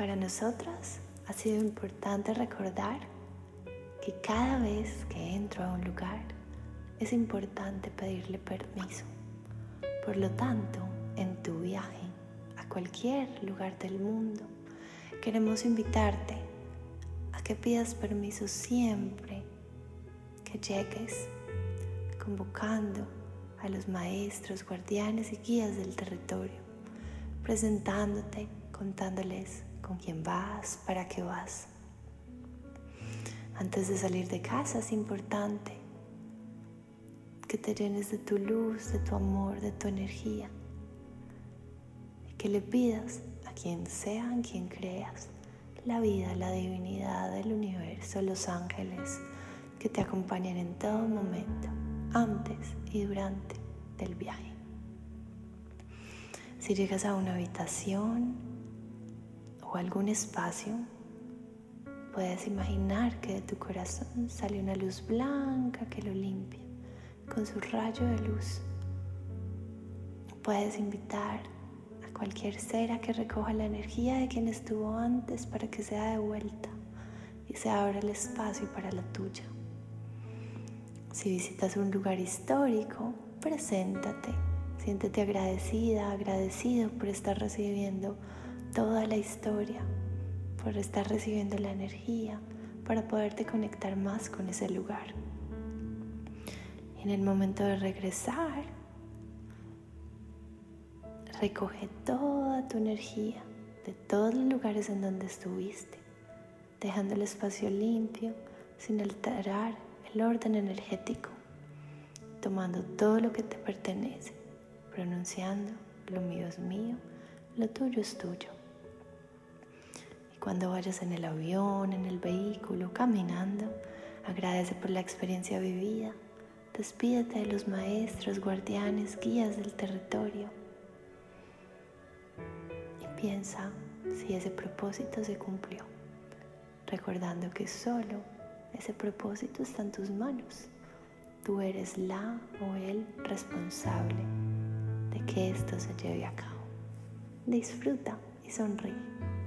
Para nosotras ha sido importante recordar que cada vez que entro a un lugar es importante pedirle permiso. Por lo tanto, en tu viaje a cualquier lugar del mundo, queremos invitarte a que pidas permiso siempre que llegues, convocando a los maestros, guardianes y guías del territorio, presentándote, contándoles con quién vas, para qué vas. Antes de salir de casa es importante que te llenes de tu luz, de tu amor, de tu energía y que le pidas a quien sea, en quien creas, la vida, la divinidad, el universo, los ángeles que te acompañen en todo momento, antes y durante del viaje. Si llegas a una habitación o algún espacio, puedes imaginar que de tu corazón sale una luz blanca que lo limpia con su rayo de luz. Puedes invitar a cualquier ser a que recoja la energía de quien estuvo antes para que sea de vuelta y se abra el espacio para la tuya. Si visitas un lugar histórico, preséntate, siéntete agradecida, agradecido por estar recibiendo toda la historia, por estar recibiendo la energía, para poderte conectar más con ese lugar. En el momento de regresar, recoge toda tu energía de todos los lugares en donde estuviste, dejando el espacio limpio sin alterar el orden energético, tomando todo lo que te pertenece, pronunciando, lo mío es mío, lo tuyo es tuyo. Cuando vayas en el avión, en el vehículo, caminando, agradece por la experiencia vivida, despídete de los maestros, guardianes, guías del territorio y piensa si ese propósito se cumplió, recordando que solo ese propósito está en tus manos. Tú eres la o el responsable de que esto se lleve a cabo. Disfruta y sonríe.